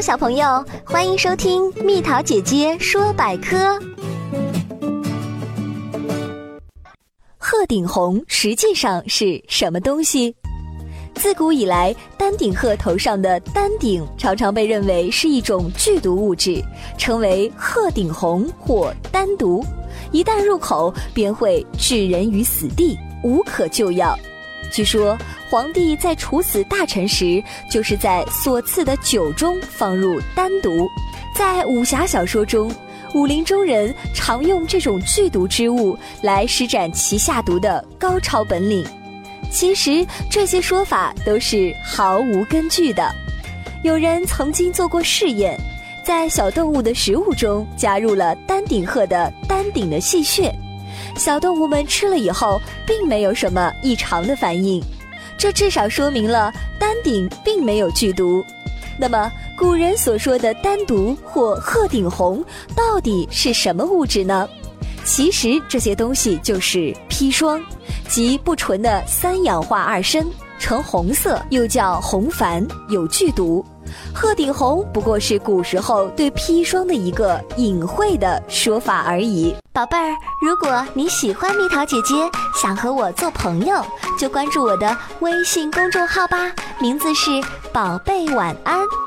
小朋友，欢迎收听蜜桃姐姐说百科。鹤顶红实际上是什么东西？自古以来，丹顶鹤头上的丹顶常常被认为是一种剧毒物质，称为鹤顶红或丹毒，一旦入口便会置人于死地，无可救药。据说，皇帝在处死大臣时，就是在所赐的酒中放入丹毒。在武侠小说中，武林中人常用这种剧毒之物来施展其下毒的高超本领。其实，这些说法都是毫无根据的。有人曾经做过试验，在小动物的食物中加入了丹顶鹤的丹顶的细屑。小动物们吃了以后，并没有什么异常的反应，这至少说明了丹顶并没有剧毒。那么，古人所说的丹毒或鹤顶红到底是什么物质呢？其实这些东西就是砒霜，即不纯的三氧化二砷，呈红色，又叫红矾，有剧毒。鹤顶红不过是古时候对砒霜的一个隐晦的说法而已。宝贝儿，如果你喜欢蜜桃姐姐，想和我做朋友，就关注我的微信公众号吧，名字是宝贝晚安。